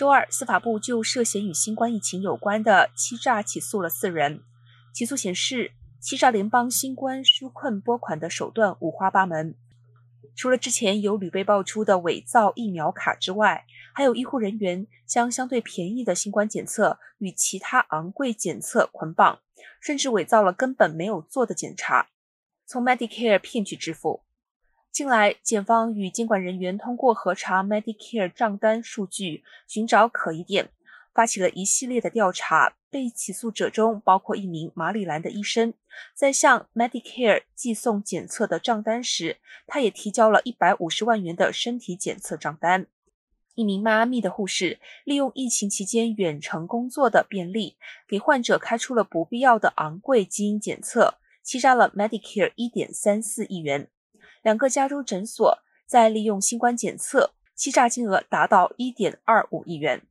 周二，司法部就涉嫌与新冠疫情有关的欺诈起诉了四人。起诉显示，欺诈联邦新冠纾困拨款的手段五花八门。除了之前有屡被爆出的伪造疫苗卡之外，还有医护人员将相对便宜的新冠检测与其他昂贵检测捆绑，甚至伪造了根本没有做的检查，从 Medicare 骗取支付。近来，检方与监管人员通过核查 Medicare 账单数据，寻找可疑点，发起了一系列的调查。被起诉者中包括一名马里兰的医生，在向 Medicare 寄送检测的账单时，他也提交了一百五十万元的身体检测账单。一名迈阿密的护士利用疫情期间远程工作的便利，给患者开出了不必要的昂贵基因检测，欺诈了 Medicare 一点三四亿元。两个加州诊所在利用新冠检测欺诈金额达到一点二五亿元。